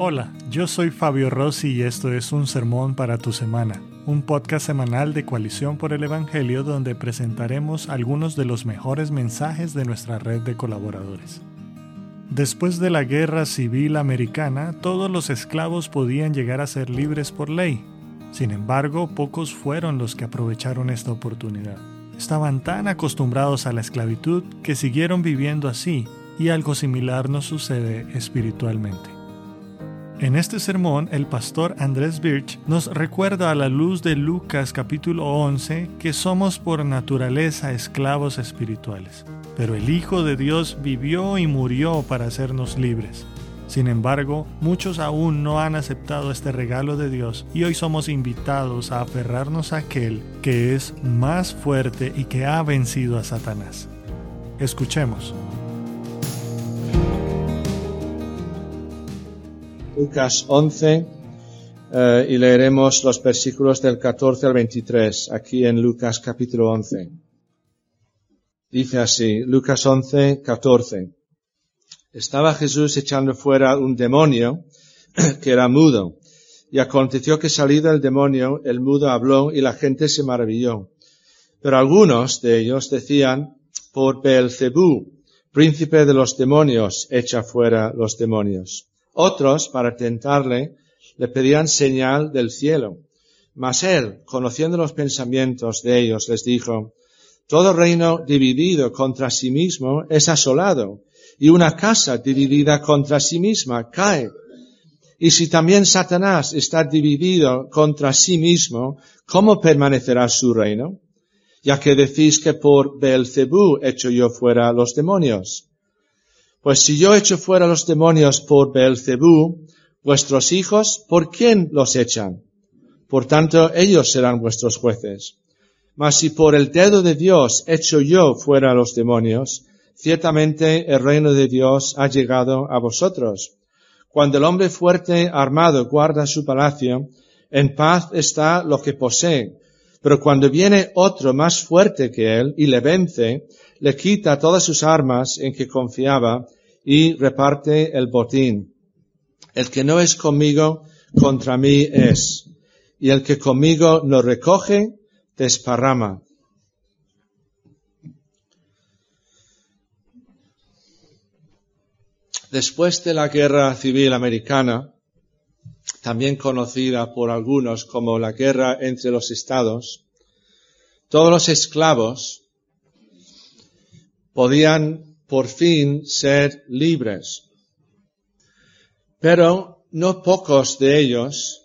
Hola, yo soy Fabio Rossi y esto es Un Sermón para tu Semana, un podcast semanal de Coalición por el Evangelio donde presentaremos algunos de los mejores mensajes de nuestra red de colaboradores. Después de la Guerra Civil Americana, todos los esclavos podían llegar a ser libres por ley. Sin embargo, pocos fueron los que aprovecharon esta oportunidad. Estaban tan acostumbrados a la esclavitud que siguieron viviendo así, y algo similar nos sucede espiritualmente. En este sermón, el pastor Andrés Birch nos recuerda a la luz de Lucas capítulo 11 que somos por naturaleza esclavos espirituales, pero el Hijo de Dios vivió y murió para hacernos libres. Sin embargo, muchos aún no han aceptado este regalo de Dios y hoy somos invitados a aferrarnos a aquel que es más fuerte y que ha vencido a Satanás. Escuchemos. Lucas 11 eh, y leeremos los versículos del 14 al 23 aquí en Lucas capítulo 11. Dice así, Lucas 11, 14. Estaba Jesús echando fuera un demonio que era mudo. Y aconteció que salido el demonio, el mudo habló y la gente se maravilló. Pero algunos de ellos decían, por Beelzebú, príncipe de los demonios, echa fuera los demonios. Otros, para tentarle, le pedían señal del cielo. Mas él, conociendo los pensamientos de ellos, les dijo, todo reino dividido contra sí mismo es asolado, y una casa dividida contra sí misma cae. Y si también Satanás está dividido contra sí mismo, ¿cómo permanecerá su reino? Ya que decís que por Beelzebú echo yo fuera los demonios. Pues si yo echo fuera los demonios por Beelzebú, vuestros hijos, ¿por quién los echan? Por tanto, ellos serán vuestros jueces. Mas si por el dedo de Dios echo yo fuera los demonios, ciertamente el reino de Dios ha llegado a vosotros. Cuando el hombre fuerte armado guarda su palacio, en paz está lo que posee. Pero cuando viene otro más fuerte que él y le vence, le quita todas sus armas en que confiaba y reparte el botín. El que no es conmigo, contra mí es. Y el que conmigo no recoge, desparrama. Después de la Guerra Civil Americana, también conocida por algunos como la guerra entre los estados, todos los esclavos podían por fin ser libres. Pero no pocos de ellos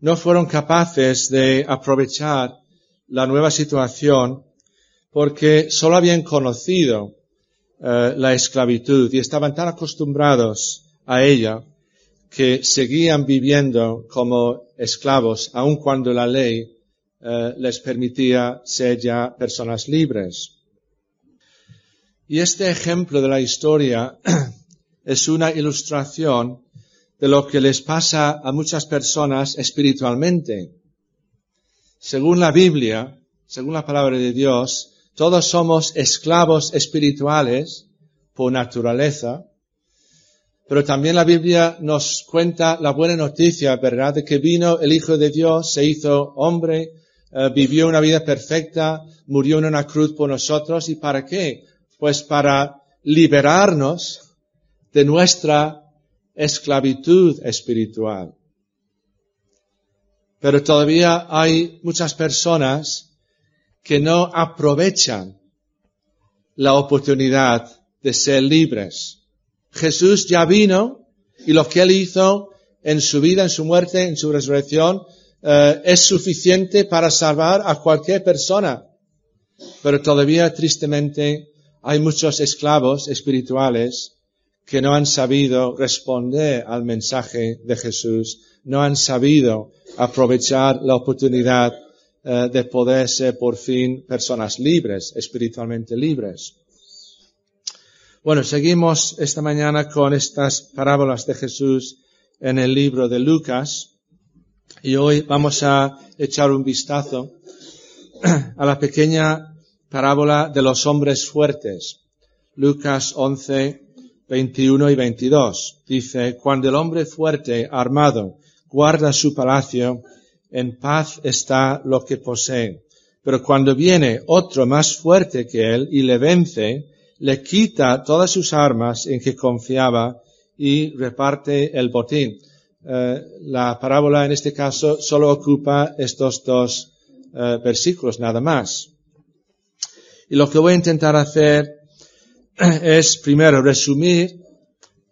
no fueron capaces de aprovechar la nueva situación porque solo habían conocido eh, la esclavitud y estaban tan acostumbrados a ella que seguían viviendo como esclavos aun cuando la ley eh, les permitía ser ya personas libres. Y este ejemplo de la historia es una ilustración de lo que les pasa a muchas personas espiritualmente. Según la Biblia, según la palabra de Dios, todos somos esclavos espirituales por naturaleza, pero también la Biblia nos cuenta la buena noticia, ¿verdad?, de que vino el Hijo de Dios, se hizo hombre, eh, vivió una vida perfecta, murió en una cruz por nosotros, ¿y para qué? Pues para liberarnos de nuestra esclavitud espiritual. Pero todavía hay muchas personas que no aprovechan la oportunidad de ser libres. Jesús ya vino y lo que él hizo en su vida, en su muerte, en su resurrección, eh, es suficiente para salvar a cualquier persona. Pero todavía, tristemente, hay muchos esclavos espirituales que no han sabido responder al mensaje de Jesús, no han sabido aprovechar la oportunidad eh, de poder ser por fin personas libres, espiritualmente libres. Bueno, seguimos esta mañana con estas parábolas de Jesús en el libro de Lucas y hoy vamos a echar un vistazo a la pequeña parábola de los hombres fuertes. Lucas 11, 21 y 22. Dice, cuando el hombre fuerte, armado, guarda su palacio, en paz está lo que posee. Pero cuando viene otro más fuerte que él y le vence, le quita todas sus armas en que confiaba y reparte el botín. Eh, la parábola en este caso solo ocupa estos dos eh, versículos, nada más. Y lo que voy a intentar hacer es primero resumir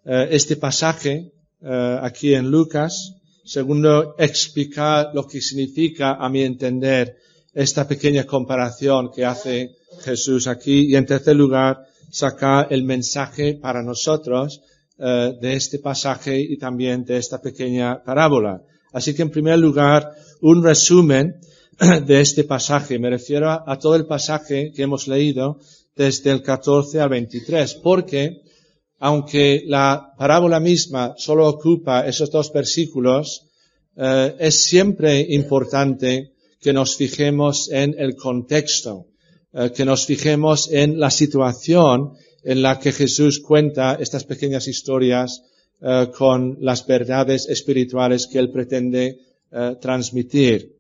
eh, este pasaje aquí en Lucas, segundo explicar lo que significa, a mi entender, esta pequeña comparación que hace Jesús aquí y en tercer lugar sacar el mensaje para nosotros eh, de este pasaje y también de esta pequeña parábola. Así que en primer lugar, un resumen de este pasaje. Me refiero a, todo el pasaje que hemos leído desde el 14 al 23, porque aunque la parábola misma solo ocupa esos dos versículos, eh, es siempre importante que nos fijemos en el contexto, eh, que nos fijemos en la situación en la que Jesús cuenta estas pequeñas historias eh, con las verdades espirituales que él pretende transmitir.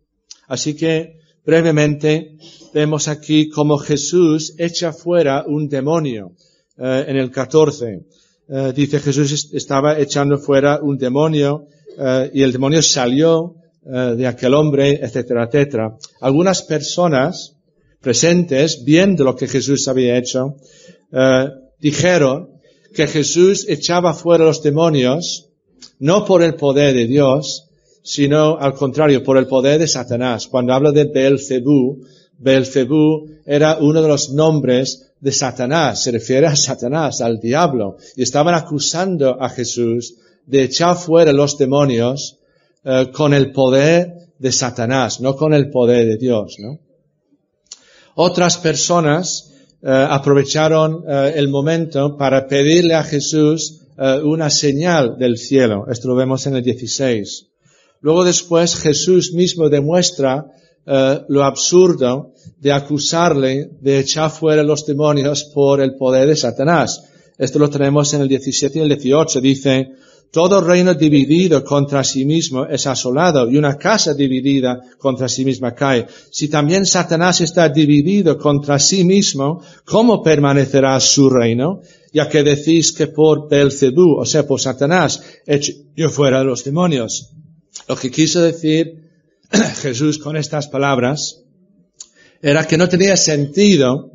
Así que, brevemente, vemos aquí cómo Jesús echa fuera un demonio. Eh, en el 14 dice Jesús estaba echando fuera un demonio y el demonio salió de aquel hombre, etcétera, etcétera. Algunas personas presentes, viendo lo que Jesús había hecho, eh, dijeron que Jesús echaba fuera los demonios no por el poder de Dios, sino al contrario, por el poder de Satanás. Cuando habla de Belcebú, Belcebú era uno de los nombres de Satanás, se refiere a Satanás, al diablo, y estaban acusando a Jesús de echar fuera los demonios eh, con el poder de Satanás, no con el poder de Dios, ¿no? Otras personas eh, aprovecharon eh, el momento para pedirle a Jesús una señal del cielo. Esto lo vemos en el 16. Luego después Jesús mismo demuestra lo absurdo de acusarle de echar fuera los demonios por el poder de Satanás. Esto lo tenemos en el 17 y el 18. Dice, todo reino dividido contra sí mismo es asolado y una casa dividida contra sí misma cae. Si también Satanás está dividido contra sí mismo, ¿cómo permanecerá su reino? Ya que decís que por Belcebú, o sea, por Satanás, hecho yo fuera los demonios. Lo que quiso decir Jesús con estas palabras era que no tenía sentido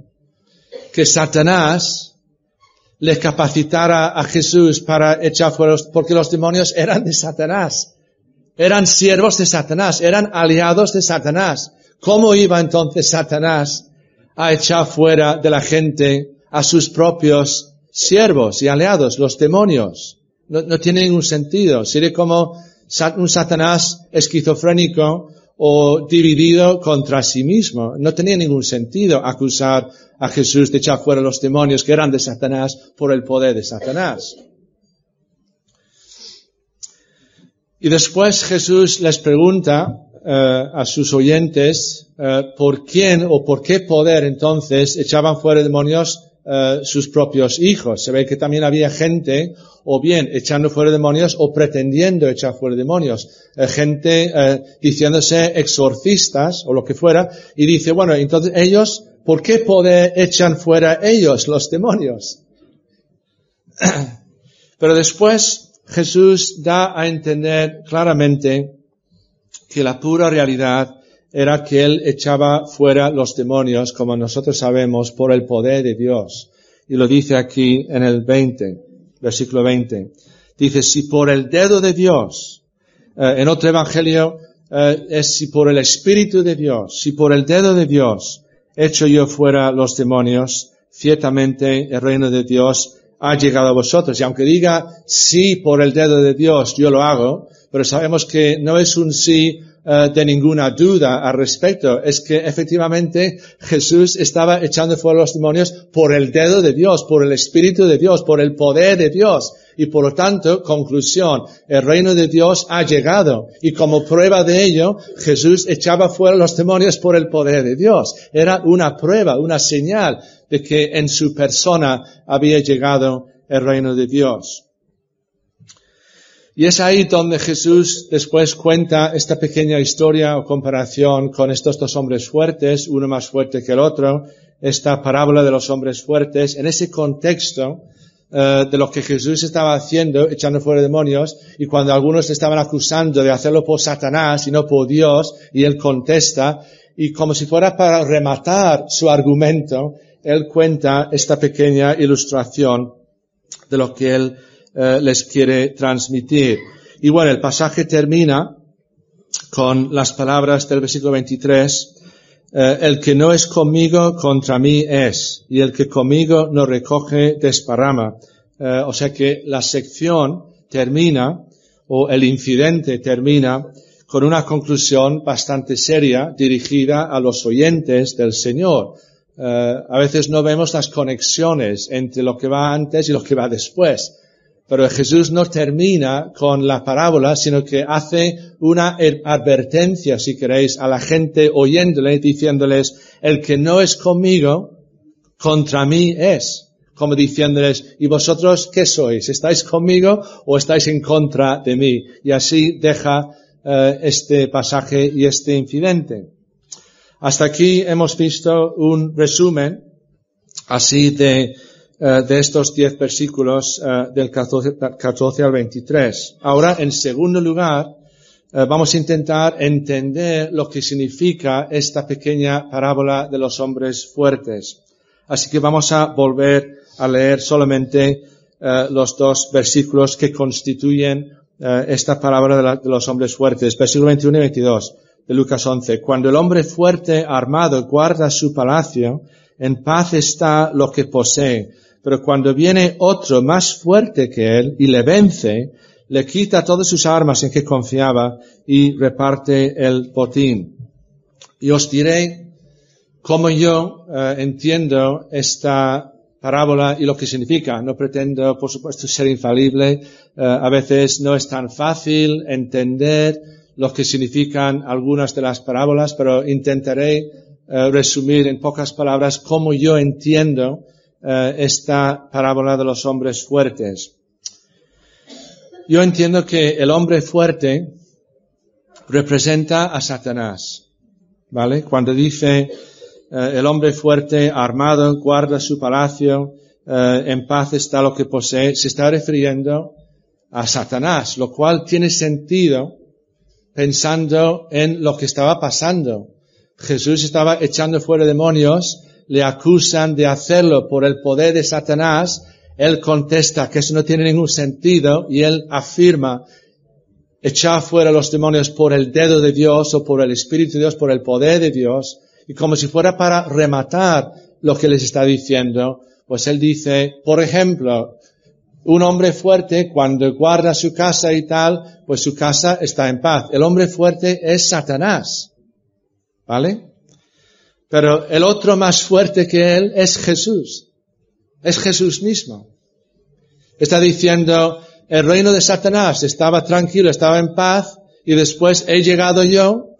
que Satanás le capacitara a Jesús para echar fuera, porque los demonios eran de Satanás, eran siervos de Satanás, eran aliados de Satanás. ¿Cómo iba entonces Satanás a echar fuera de la gente a sus propios siervos y aliados, los demonios? No, no tiene ningún sentido. Sería como un Satanás esquizofrénico o dividido contra sí mismo. No tenía ningún sentido acusar a Jesús de echar fuera los demonios que eran de Satanás por el poder de Satanás. Y después Jesús les pregunta eh, a sus oyentes eh, por quién o por qué poder entonces echaban fuera demonios eh, sus propios hijos. Se ve que también había gente o bien echando fuera demonios o pretendiendo echar fuera demonios. gente diciéndose exorcistas o lo que fuera y dice, bueno, entonces ellos ¿por qué poder echan fuera ellos los demonios? Pero después Jesús da a entender claramente que la pura realidad era que él echaba fuera los demonios, como nosotros sabemos, por el poder de Dios. Y lo dice aquí en el 20, versículo 20. Dice, si por el dedo de Dios, eh, en otro evangelio eh, es si por el Espíritu de Dios, si por el dedo de Dios hecho yo fuera los demonios, ciertamente el reino de Dios ha llegado a vosotros. Y aunque diga sí por el dedo de Dios, yo lo hago, pero sabemos que no es un sí eh, de ninguna duda al respecto. Es que efectivamente Jesús estaba echando fuera los demonios por el dedo de Dios, por el Espíritu de Dios, por el poder de Dios. Y por lo tanto, conclusión, el reino de Dios ha llegado. Y como prueba de ello, Jesús echaba fuera los demonios por el poder de Dios. Era una prueba, una señal de que en su persona había llegado el reino de Dios. Y es ahí donde Jesús después cuenta esta pequeña historia o comparación con estos dos hombres fuertes, uno más fuerte que el otro, esta parábola de los hombres fuertes, en ese contexto eh, de lo que Jesús estaba haciendo, echando fuera demonios, y cuando algunos le estaban acusando de hacerlo por Satanás y no por Dios, y él contesta, y como si fuera para rematar su argumento, él cuenta esta pequeña ilustración de lo que él eh, les quiere transmitir. Y bueno, el pasaje termina con las palabras del versículo 23, eh, el que no es conmigo contra mí es, y el que conmigo no recoge desparrama. Eh, o sea que la sección termina, o el incidente termina, con una conclusión bastante seria dirigida a los oyentes del Señor. a veces no vemos las conexiones entre lo que va antes y lo que va después. Pero Jesús no termina con la parábola, sino que hace una advertencia, si queréis, a la gente oyéndole, diciéndoles, el que no es conmigo, contra mí es. Como diciéndoles, ¿y vosotros qué sois? ¿Estáis conmigo o estáis en contra de mí? Y así deja eh, este pasaje y este incidente. Hasta aquí hemos visto un resumen así de eh, de estos diez versículos eh, del 14, al 23. Ahora, en segundo lugar, eh, vamos a intentar entender lo que significa esta pequeña parábola de los hombres fuertes. Así que vamos a volver a leer solamente los dos versículos que constituyen esta parábola de, de, los hombres fuertes. Versículo 21 y 22 de Lucas 11. Cuando el hombre fuerte armado guarda su palacio, en paz está lo que posee pero cuando viene otro más fuerte que él y le vence, le quita todas sus armas en que confiaba y reparte el botín. Y os diré cómo yo eh, entiendo esta parábola y lo que significa. No pretendo, por supuesto, ser infalible. Eh, a veces no es tan fácil entender lo que significan algunas de las parábolas, pero intentaré eh, resumir en pocas palabras cómo yo entiendo eh, esta parábola de los hombres fuertes. Yo entiendo que el hombre fuerte representa a Satanás, ¿vale? Cuando dice eh, el hombre fuerte, armado, guarda su palacio, eh, en paz está lo que posee, se está refiriendo a Satanás, lo cual tiene sentido pensando en lo que estaba pasando. Jesús estaba echando fuera demonios le acusan de hacerlo por el poder de Satanás, él contesta que eso no tiene ningún sentido y él afirma echar fuera los demonios por el dedo de Dios o por el Espíritu de Dios, por el poder de Dios, y como si fuera para rematar lo que les está diciendo, pues él dice, por ejemplo, un hombre fuerte cuando guarda su casa y tal, pues su casa está en paz. El hombre fuerte es Satanás. ¿Vale? Pero el otro más fuerte que él es Jesús. Es Jesús mismo. Está diciendo, el reino de Satanás estaba tranquilo, estaba en paz, y después he llegado yo,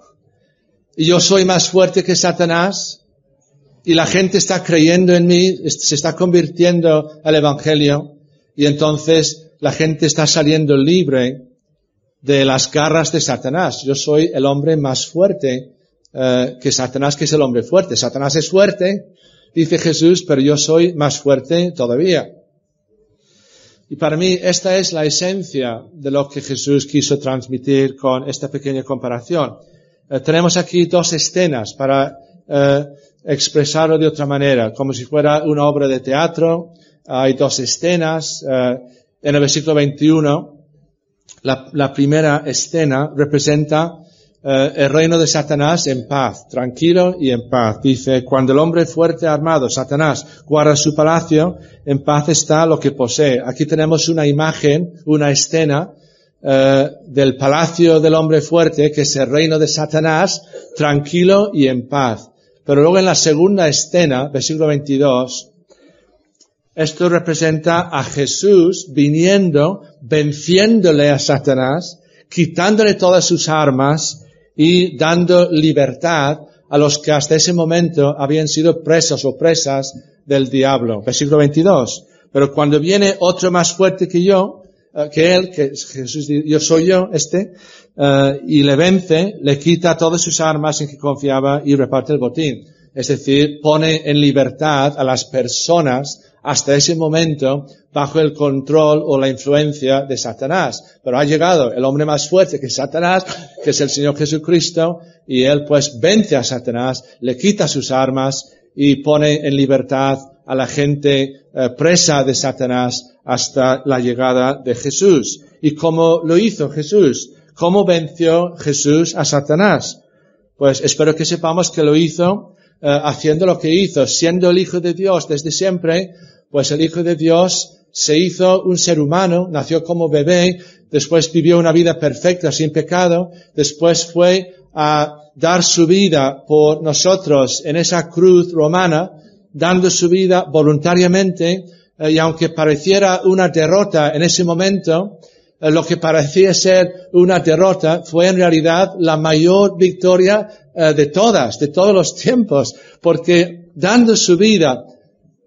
y yo soy más fuerte que Satanás, y la gente está creyendo en mí, se está convirtiendo al Evangelio, y entonces la gente está saliendo libre de las garras de Satanás. Yo soy el hombre más fuerte eh, que Satanás, que es el hombre fuerte. Satanás es fuerte, dice Jesús, pero yo soy más fuerte todavía. Y para mí esta es la esencia de lo que Jesús quiso transmitir con esta pequeña comparación. Eh, tenemos aquí dos escenas para eh, expresarlo de otra manera, como si fuera una obra de teatro. Hay dos escenas. en el versículo 21, la, la primera escena representa eh, el reino de Satanás en paz, tranquilo y en paz. Dice, cuando el hombre fuerte armado, Satanás, guarda su palacio, en paz está lo que posee. Aquí tenemos una imagen, una escena eh, del palacio del hombre fuerte, que es el reino de Satanás, tranquilo y en paz. Pero luego en la segunda escena, versículo 22, esto representa a Jesús viniendo, venciéndole a Satanás, quitándole todas sus armas, y dando libertad a los que hasta ese momento habían sido presos o presas del diablo. Versículo 22. Pero cuando viene otro más fuerte que yo, eh, que él, que Jesús dice, yo soy yo, este, eh, y le vence, le quita todas sus armas en que confiaba y reparte el botín. Es decir, pone en libertad a las personas hasta ese momento bajo el control o la influencia de Satanás. Pero ha llegado el hombre más fuerte que Satanás, que es el Señor Jesucristo, y él pues vence a Satanás, le quita sus armas y pone en libertad a la gente eh, presa de Satanás hasta la llegada de Jesús. ¿Y cómo lo hizo Jesús? ¿Cómo venció Jesús a Satanás? Pues espero que sepamos que lo hizo eh, haciendo lo que hizo, siendo el Hijo de Dios desde siempre, pues el Hijo de Dios se hizo un ser humano, nació como bebé, después vivió una vida perfecta, sin pecado, después fue a dar su vida por nosotros en esa cruz romana, dando su vida voluntariamente, eh, y aunque pareciera una derrota en ese momento, eh, lo que parecía ser una derrota fue en realidad la mayor victoria eh, de todas, de todos los tiempos, porque dando su vida,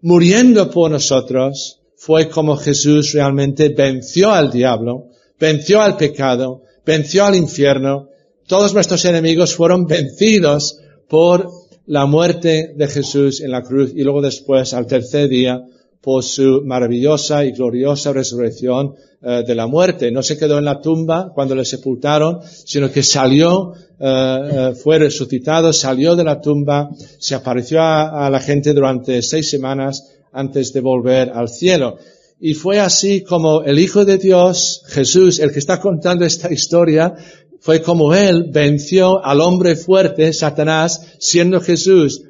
muriendo por nosotros, fue como Jesús realmente venció al diablo, venció al pecado, venció al infierno. Todos nuestros enemigos fueron vencidos por la muerte de Jesús en la cruz y luego después, al tercer día, por su maravillosa y gloriosa resurrección eh, de la muerte. No se quedó en la tumba cuando le sepultaron, sino que salió, eh, eh, fue resucitado, salió de la tumba, se apareció a, la gente durante seis semanas antes de volver al cielo. Y fue así como el Hijo de Dios, Jesús, el que está contando esta historia, fue como Él venció al hombre fuerte, Satanás, siendo Jesús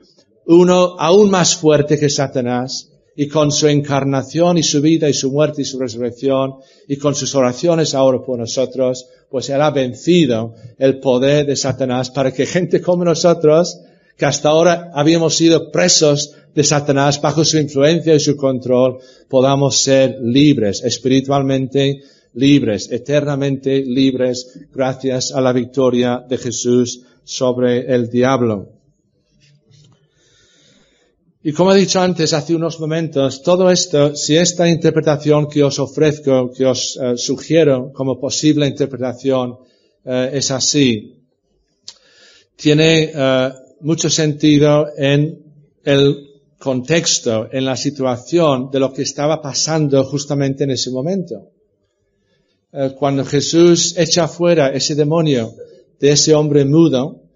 uno aún más fuerte que Satanás y con su encarnación y su vida y su muerte y su resurrección y con sus oraciones ahora por nosotros, pues Él ha vencido el poder de Satanás para que gente como nosotros, que hasta ahora habíamos sido presos de Satanás bajo su influencia y su control, podamos ser libres, espiritualmente libres, eternamente libres, gracias a la victoria de Jesús sobre el diablo. Y como he dicho antes, hace unos momentos, todo esto, si esta interpretación que os ofrezco, que os eh, sugiero como posible interpretación, eh, es así, tiene eh, mucho sentido en el contexto, en la situación de lo que estaba pasando justamente en ese momento. cuando Jesús echa fuera ese demonio de ese hombre mudo,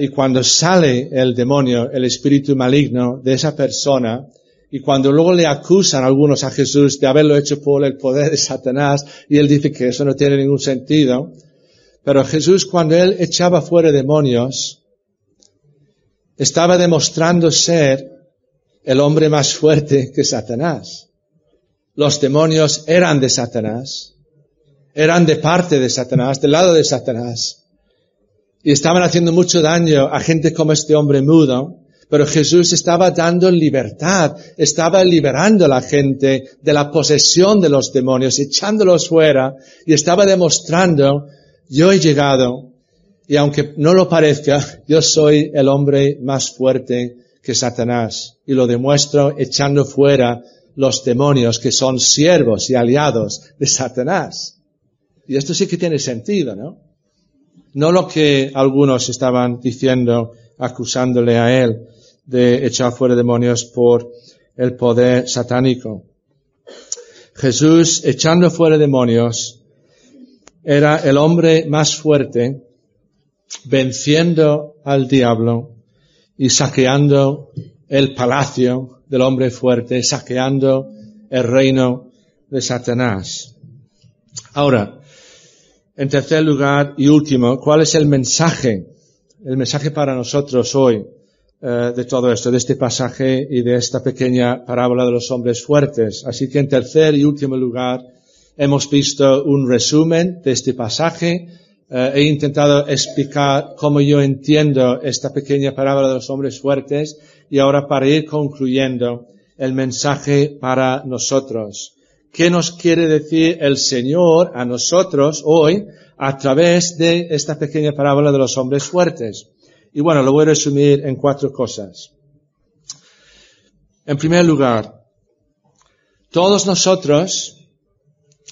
y cuando sale el demonio, el espíritu maligno de esa persona, y cuando luego le acusan algunos a Jesús de haberlo hecho por el poder de Satanás, y él dice que eso no tiene ningún sentido, pero Jesús cuando él echaba fuera demonios, estaba demostrando ser el hombre más fuerte que Satanás. Los demonios eran de Satanás, eran de parte de Satanás, del lado de Satanás y estaban haciendo mucho daño a gente como este hombre mudo, pero Jesús estaba dando libertad, estaba liberando a la gente de la posesión de los demonios, echándolos fuera y estaba demostrando, yo he llegado y aunque no lo parezca, yo soy el hombre más fuerte que Satanás y lo demuestro echando fuera los demonios que son siervos y aliados de Satanás. Y esto sí que tiene sentido, ¿no? No lo que algunos estaban diciendo, acusándole a él de echar fuera demonios por el poder satánico. Jesús, echando fuera demonios, era el hombre más fuerte, venciendo al diablo y saqueando el palacio del hombre fuerte, saqueando el reino de Satanás. Ahora, en tercer lugar y último, ¿cuál es el mensaje? El mensaje para nosotros hoy eh, de todo esto, de este pasaje y de esta pequeña parábola de los hombres fuertes. Así que en tercer y último lugar, hemos visto un resumen de este pasaje. Eh, he intentado explicar cómo yo entiendo esta pequeña parábola de los hombres fuertes y ahora para ir concluyendo el mensaje para nosotros qué nos quiere decir el Señor a nosotros hoy a través de esta pequeña parábola de los hombres fuertes. Y bueno, lo voy a resumir en cuatro cosas. En primer lugar, Todos nosotros,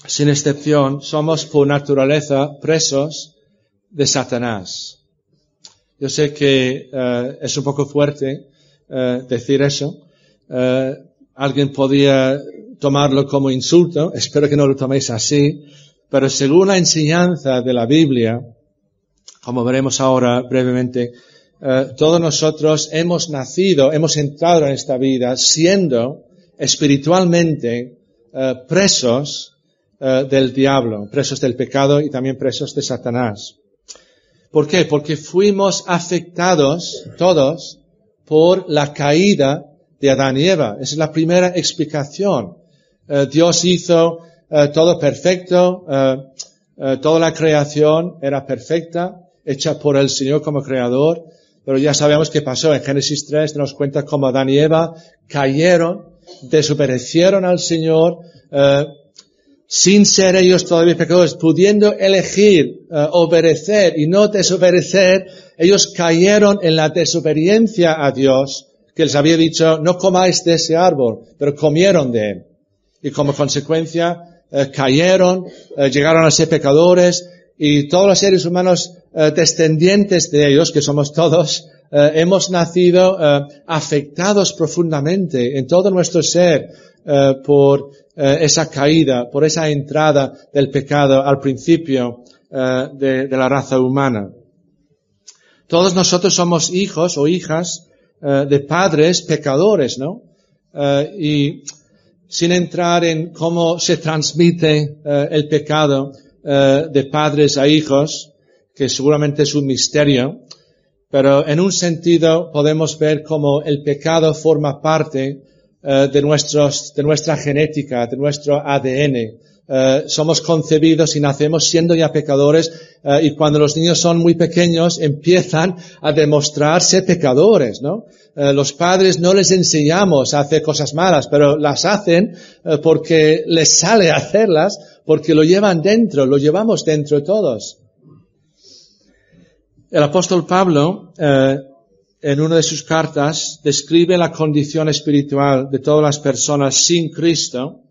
sin excepción, somos por naturaleza presos de Satanás. Yo sé que eh, es un poco fuerte eh, decir eso. Eh, alguien podría tomarlo como insulto. Espero que no lo toméis así. Pero según la enseñanza de la Biblia, como veremos ahora brevemente, todos nosotros hemos nacido, hemos entrado en esta vida siendo espiritualmente presos del diablo, presos del pecado y también presos de Satanás. ¿Por qué? Porque fuimos afectados todos por la caída de Adán y Eva. Esa es la primera explicación. Eh, Dios hizo eh, todo perfecto, eh, toda la creación era perfecta, hecha por el Señor como creador, pero ya sabemos qué pasó. En Génesis 3 nos cuenta cómo Adán y Eva cayeron, desobedecieron al Señor, sin ser ellos todavía pecadores, pudiendo elegir obedecer y no desobedecer, ellos cayeron en la desobediencia a Dios, que les había dicho, no comáis de ese árbol, pero comieron de él. Y como consecuencia, eh, cayeron, eh, llegaron a ser pecadores, y todos los seres humanos descendientes de ellos, que somos todos, hemos nacido afectados profundamente en todo nuestro ser por eh, esa caída, por esa entrada del pecado al principio eh, de, la raza humana. Todos nosotros somos hijos o hijas eh, de padres pecadores, ¿no? y sin entrar en cómo se transmite el pecado de padres a hijos, que seguramente es un misterio, pero en un sentido podemos ver cómo el pecado forma parte eh, de, nuestros, de nuestra genética, de nuestro ADN. Eh, somos concebidos y nacemos siendo ya pecadores eh, y cuando los niños son muy pequeños empiezan a demostrarse pecadores, ¿no? los padres no les enseñamos a hacer cosas malas, pero las hacen porque les sale hacerlas, porque lo llevan dentro, lo llevamos dentro todos. El apóstol Pablo en una de sus cartas, describe la condición espiritual de todas las personas sin Cristo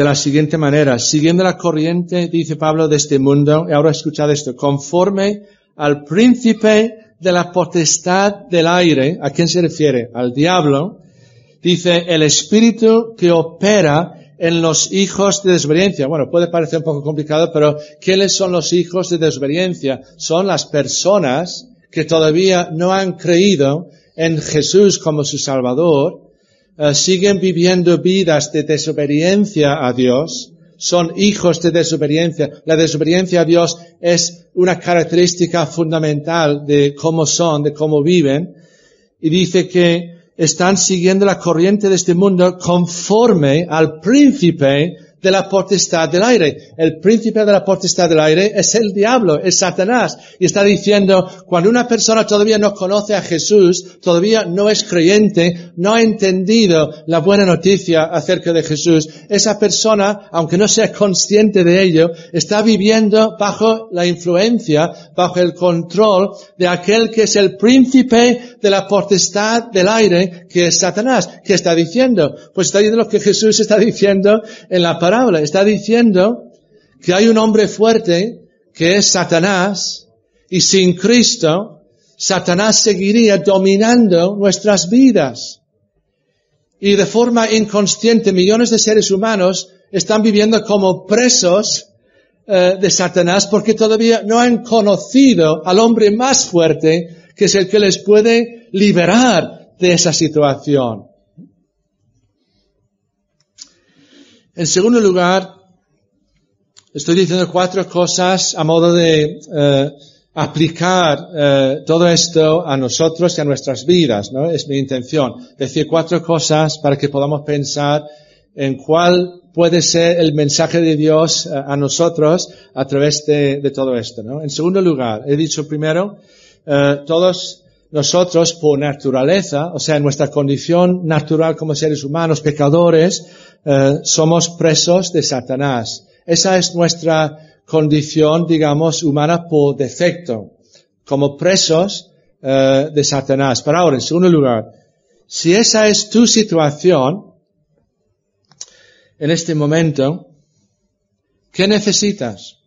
de la siguiente manera. Siguiendo la corriente, dice Pablo, de este mundo, y ahora escuchad esto, conforme al príncipe de la potestad del aire, ¿a quién se refiere? Al diablo, dice el espíritu que opera en los hijos de desobediencia. Bueno, puede parecer un poco complicado, pero ¿quiénes son los hijos de desobediencia? Son las personas que todavía no han creído en Jesús como su Salvador, eh, siguen viviendo vidas de desobediencia a Dios, son hijos de desobediencia. La desobediencia a Dios es una característica fundamental de cómo son, de cómo viven. Y dice que están siguiendo la corriente de este mundo conforme al príncipe de la potestad del aire. El príncipe de la potestad del aire es el diablo, es Satanás. Y está diciendo, cuando una persona todavía no conoce a Jesús, todavía no es creyente, no ha entendido la buena noticia acerca de Jesús, esa persona, aunque no sea consciente de ello, está viviendo bajo la influencia, bajo el control de aquel que es el príncipe de la potestad del aire, que es Satanás. ¿Qué está diciendo? Pues está diciendo lo que Jesús está diciendo en la Está diciendo que hay un hombre fuerte que es Satanás y sin Cristo, Satanás seguiría dominando nuestras vidas. Y de forma inconsciente millones de seres humanos están viviendo como presos eh, de Satanás porque todavía no han conocido al hombre más fuerte que es el que les puede liberar de esa situación. En segundo lugar, estoy diciendo cuatro cosas a modo de eh, aplicar eh, todo esto a nosotros y a nuestras vidas, ¿no? Es mi intención. Decir cuatro cosas para que podamos pensar en cuál puede ser el mensaje de Dios eh, a nosotros a través de, de, todo esto, ¿no? En segundo lugar, he dicho primero, todos nosotros por naturaleza, o sea, en nuestra condición natural como seres humanos, pecadores, eh, somos presos de Satanás. Esa es nuestra condición, digamos, humana por defecto, como presos eh, de Satanás. Pero ahora, en segundo lugar, si esa es tu situación, en este momento, ¿qué necesitas?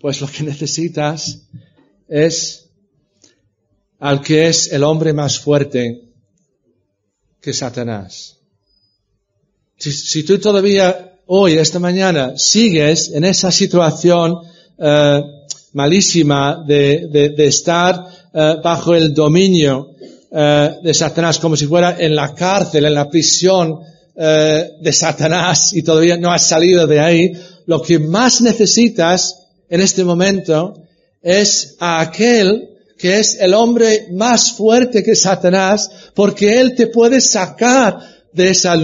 Pues lo que necesitas es al que es el hombre más fuerte que Satanás. Si, tú todavía hoy, esta mañana, sigues en esa situación eh, malísima de, estar eh, bajo el dominio eh, de Satanás, como si fuera en la cárcel, en la prisión de Satanás y todavía no has salido de ahí, lo que más necesitas en este momento es a aquel que es el hombre más fuerte que Satanás, porque él te puede sacar de esa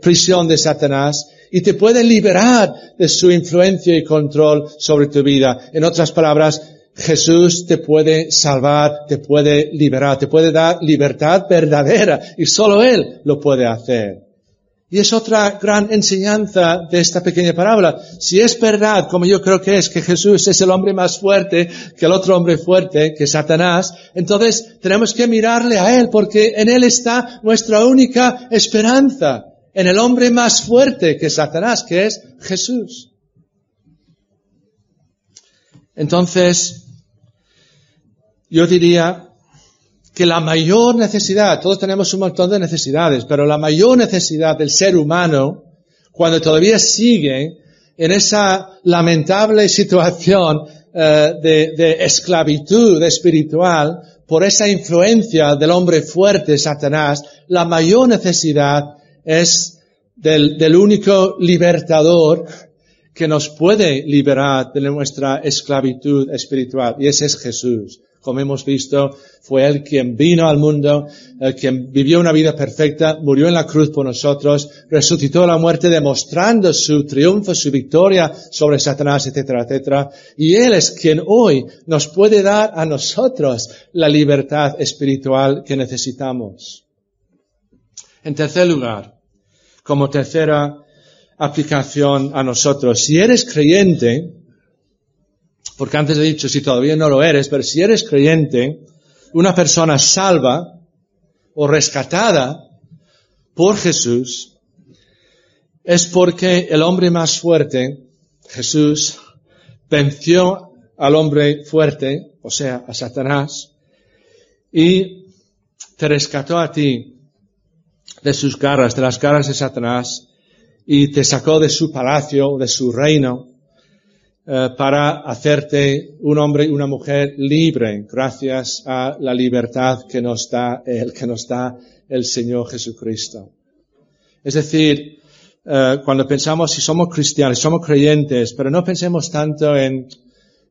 prisión de Satanás y te puede liberar de su influencia y control sobre tu vida. En otras palabras, Jesús te puede salvar, te puede liberar, te puede dar libertad verdadera y solo Él lo puede hacer. Y es otra gran enseñanza de esta pequeña parábola. Si es verdad, como yo creo que es, que Jesús es el hombre más fuerte que el otro hombre fuerte, que Satanás, entonces tenemos que mirarle a Él porque en Él está nuestra única esperanza. En el hombre más fuerte que Satanás, que es Jesús. Entonces, yo diría que la mayor necesidad, todos tenemos un montón de necesidades, pero la mayor necesidad del ser humano, cuando todavía sigue en esa lamentable situación eh, de, de, esclavitud espiritual por esa influencia del hombre fuerte, Satanás, la mayor necesidad es del, del único libertador que nos puede liberar de nuestra esclavitud espiritual, y ese es Jesús como hemos visto, fue Él quien vino al mundo, quien vivió una vida perfecta, murió en la cruz por nosotros, resucitó a la muerte demostrando su triunfo, su victoria sobre Satanás, etcétera, etcétera. Y Él es quien hoy nos puede dar a nosotros la libertad espiritual que necesitamos. En tercer lugar, como tercera aplicación a nosotros, si eres creyente, porque antes he dicho, si todavía no lo eres, pero si eres creyente, una persona salva o rescatada por Jesús, es porque el hombre más fuerte, Jesús, venció al hombre fuerte, o sea, a Satanás, y te rescató a ti de sus garras, de las garras de Satanás, y te sacó de su palacio, de su reino, eh, para hacerte un hombre y una mujer libre gracias a la libertad que nos da el, que nos da el Señor Jesucristo. Es decir, eh, cuando pensamos si somos cristianos, somos creyentes, pero no pensemos tanto en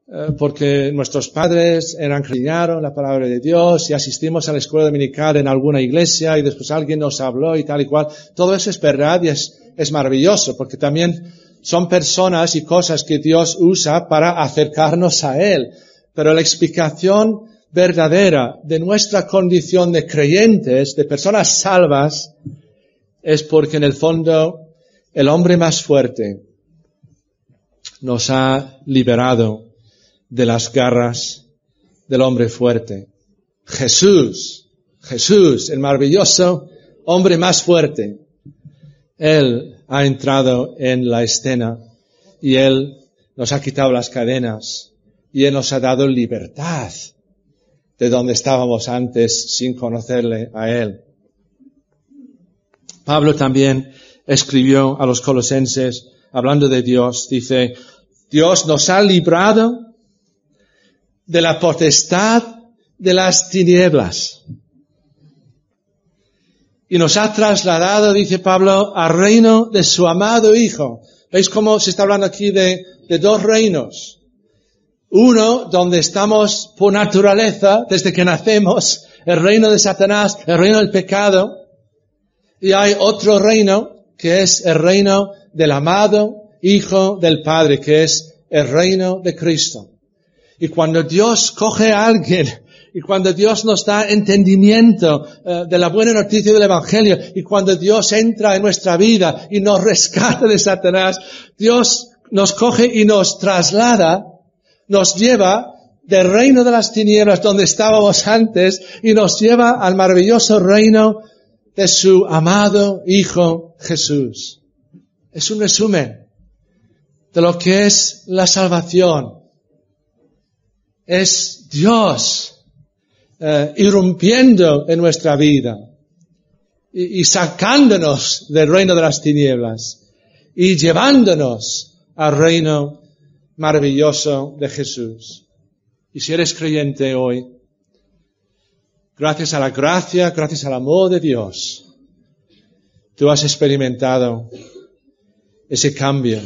eh, porque nuestros padres eran cristianos, la palabra de Dios, y asistimos a la escuela dominical en alguna iglesia y después alguien nos habló y tal y cual. Todo eso es verdad y es, es maravilloso, porque también son personas y cosas que Dios usa para acercarnos a Él. Pero la explicación verdadera de nuestra condición de creyentes, de personas salvas, es porque en el fondo el hombre más fuerte nos ha liberado de las garras del hombre fuerte. Jesús, Jesús, el maravilloso hombre más fuerte. Él ha entrado en la escena y Él nos ha quitado las cadenas y Él nos ha dado libertad de donde estábamos antes sin conocerle a Él. Pablo también escribió a los colosenses, hablando de Dios, dice, Dios nos ha librado de la potestad de las tinieblas y nos ha trasladado, dice Pablo, al reino de su amado Hijo. ¿Veis cómo se está hablando aquí de, de dos reinos? Uno donde estamos por naturaleza, desde que nacemos, el reino de Satanás, el reino del pecado, y hay otro reino que es el reino del amado Hijo del Padre, que es el reino de Cristo. Y cuando Dios coge a alguien y cuando Dios nos da entendimiento eh, de la buena noticia del Evangelio y cuando Dios entra en nuestra vida y nos rescata de Satanás, Dios nos coge y nos traslada, nos lleva del reino de las tinieblas donde estábamos antes y nos lleva al maravilloso reino de su amado Hijo Jesús. es un resumen de lo que es la salvación. Es Dios eh, irrumpiendo en nuestra vida y, y sacándonos del reino de las tinieblas y llevándonos al reino maravilloso de Jesús. Y si eres creyente hoy, gracias a la gracia, gracias al amor de Dios, tú has experimentado ese cambio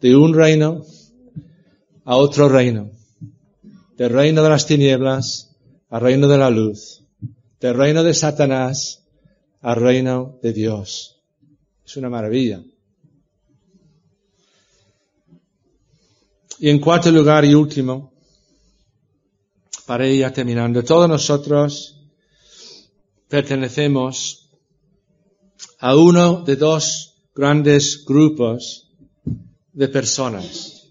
de un reino a otro reino, del reino de las tinieblas al reino de la luz, del reino de Satanás al reino de Dios. Es una maravilla. Y en cuarto lugar y último, para ir ya terminando, todos nosotros pertenecemos a uno de dos grandes grupos de personas,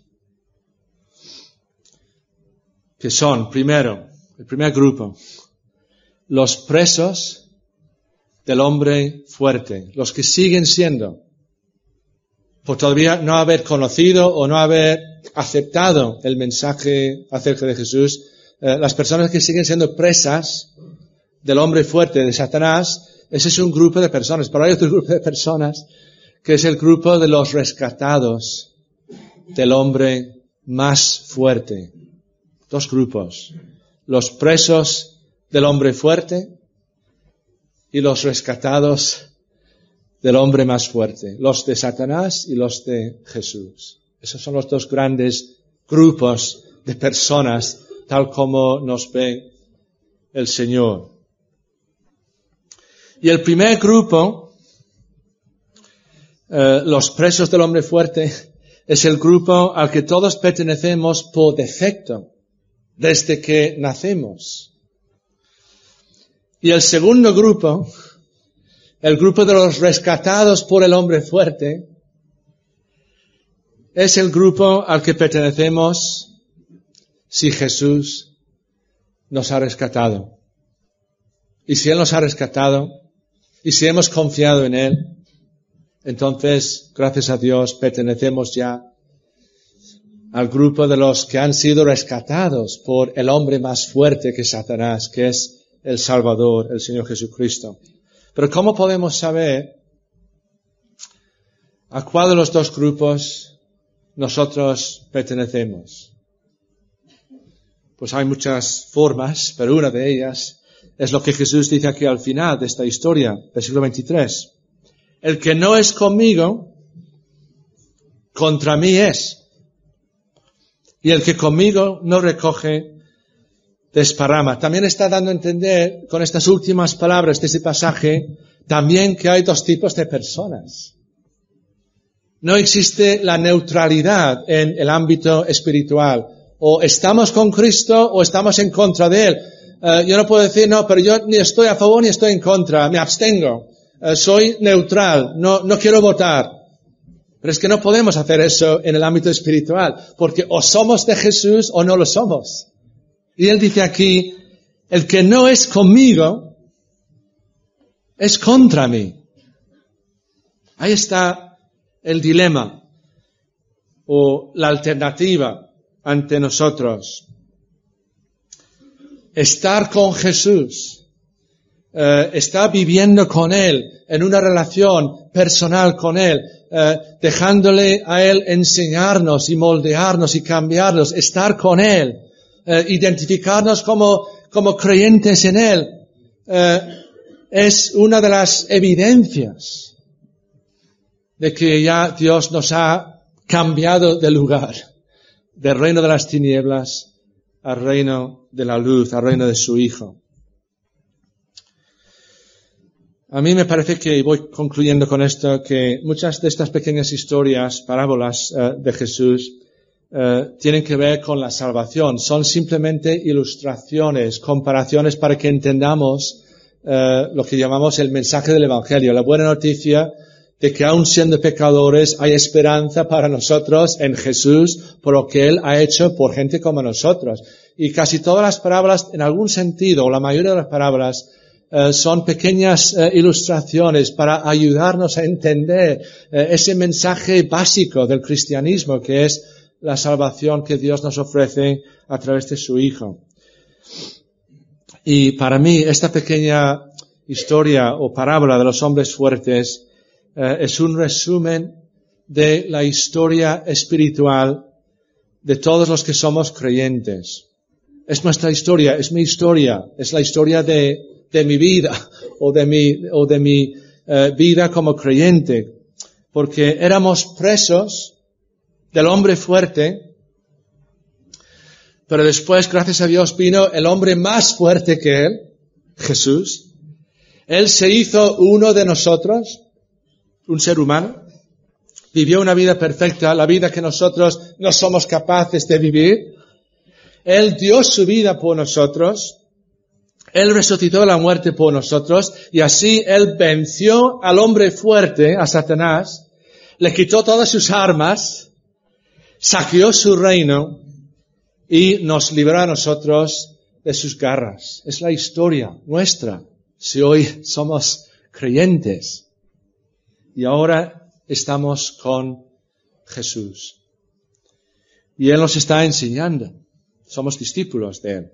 que son, primero, el primer grupo, los presos del hombre fuerte, los que siguen siendo, por todavía no haber conocido o no haber aceptado el mensaje acerca de Jesús, eh, las personas que siguen siendo presas del hombre fuerte, de Satanás, ese es un grupo de personas. Pero hay otro grupo de personas que es el grupo de los rescatados del hombre más fuerte. Dos grupos. Los presos del hombre fuerte y los rescatados del hombre más fuerte. Los de Satanás y los de Jesús. Esos son los dos grandes grupos de personas tal como nos ve el Señor. Y el primer grupo, eh, los presos del hombre fuerte, es el grupo al que todos pertenecemos por defecto, desde que nacemos. Y el segundo grupo, el grupo de los rescatados por el hombre fuerte, es el grupo al que pertenecemos si Jesús nos ha rescatado. Y si Él nos ha rescatado, y si hemos confiado en Él, entonces, gracias a Dios, pertenecemos ya al grupo de los que han sido rescatados por el hombre más fuerte que Satanás, que es el Salvador, el Señor Jesucristo. Pero ¿cómo podemos saber a cuál de los dos grupos nosotros pertenecemos? Pues hay muchas formas, pero una de ellas es lo que Jesús dice aquí al final de esta historia, versículo 23. El que no es conmigo, contra mí es. Y el que conmigo no recoge, desparrama. También está dando a entender con estas últimas palabras de ese pasaje, también que hay dos tipos de personas. No existe la neutralidad en el ámbito espiritual o estamos con Cristo o estamos en contra de Él. Eh, yo no puedo decir, no, pero yo ni estoy a favor ni estoy en contra, me abstengo. Eh, soy neutral, no, no quiero votar. Pero es que no podemos hacer eso en el ámbito espiritual, porque o somos de Jesús o no lo somos. Y Él dice aquí, el que no es conmigo, es contra mí. Ahí está el dilema o la alternativa ante nosotros. Estar con Jesús, eh, estar viviendo con Él, en una relación personal con Él, eh, dejándole a Él enseñarnos y moldearnos y cambiarnos, estar con Él, eh, identificarnos como, como creyentes en Él, es una de las evidencias de que ya Dios nos ha cambiado de lugar del reino de las tinieblas al reino de la luz, al reino de su Hijo. A mí me parece que, y voy concluyendo con esto, que muchas de estas pequeñas historias, parábolas eh, de Jesús, eh, tienen que ver con la salvación. Son simplemente ilustraciones, comparaciones para que entendamos eh, lo que llamamos el mensaje del Evangelio, la buena noticia de que aun siendo pecadores hay esperanza para nosotros en Jesús por lo que Él ha hecho por gente como nosotros. Y casi todas las palabras, en algún sentido, o la mayoría de las palabras, eh, son pequeñas eh, ilustraciones para ayudarnos a entender eh, ese mensaje básico del cristianismo que es la salvación que Dios nos ofrece a través de su Hijo. Y para mí esta pequeña historia o parábola de los hombres fuertes es un resumen de la historia espiritual de todos los que somos creyentes. Es nuestra historia, es mi historia, es la historia de, de mi vida o de mi, o de mi eh, vida como creyente. Porque éramos presos del hombre fuerte, pero después, gracias a Dios, vino el hombre más fuerte que él, Jesús. Él se hizo uno de nosotros, un ser humano, vivió una vida perfecta, la vida que nosotros no somos capaces de vivir. Él dio su vida por nosotros. Él resucitó la muerte por nosotros y así Él venció al hombre fuerte, a Satanás, le quitó todas sus armas, saqueó su reino y nos libró a nosotros de sus garras. Es la historia nuestra, si hoy somos creyentes. Y ahora estamos con Jesús. Y Él nos está enseñando. Somos discípulos de Él.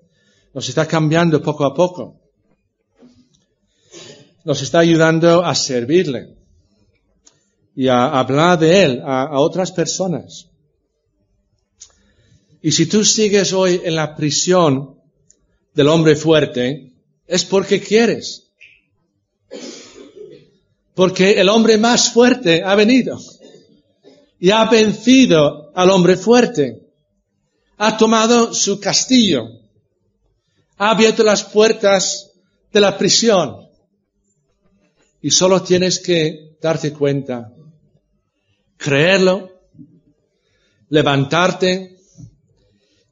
Nos está cambiando poco a poco. Nos está ayudando a servirle y a hablar de Él a, otras personas. Y si tú sigues hoy en la prisión del hombre fuerte, es porque quieres porque el hombre más fuerte ha venido y ha vencido al hombre fuerte. Ha tomado su castillo. Ha abierto las puertas de la prisión. Y solo tienes que darte cuenta, creerlo, levantarte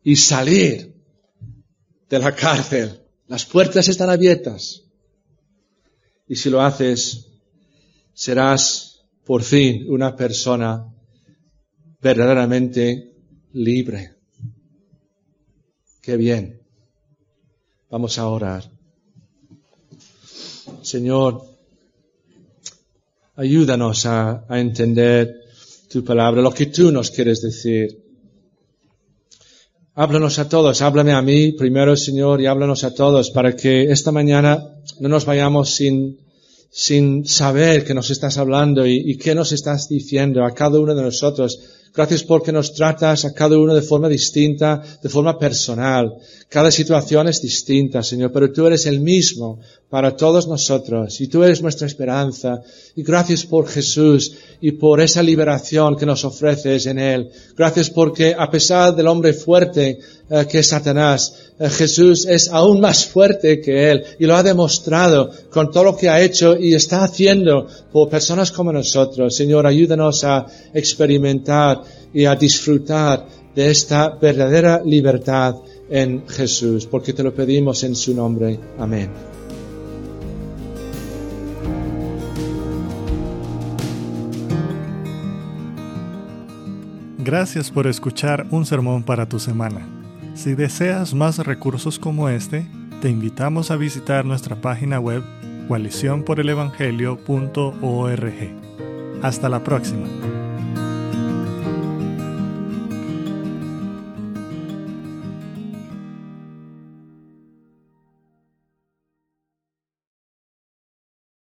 y salir de la cárcel. Las puertas están abiertas. Y si lo haces, serás por fin una persona verdaderamente libre. Qué bien. Vamos a orar. Señor, ayúdanos a, entender tu palabra, lo que tú nos quieres decir. Háblanos a todos, háblame a mí primero, Señor, y háblanos a todos para que esta mañana no nos vayamos sin sin saber que nos estás hablando y, y, qué nos estás diciendo a cada uno de nosotros. Gracias porque nos tratas a cada uno de forma distinta, de forma personal. Cada situación es distinta, Señor, pero tú eres el mismo para todos nosotros y tú eres nuestra esperanza. Y gracias por Jesús y por esa liberación que nos ofreces en Él. Gracias porque a pesar del hombre fuerte eh, que es Satanás, eh, Jesús es aún más fuerte que Él y lo ha demostrado con todo lo que ha hecho y está haciendo por personas como nosotros. Señor, ayúdanos a experimentar y a disfrutar de esta verdadera libertad en Jesús, porque te lo pedimos en su nombre. Amén. Gracias por escuchar un sermón para tu semana. Si deseas más recursos como este, te invitamos a visitar nuestra página web coaliciónporelevangelio.org. Hasta la próxima.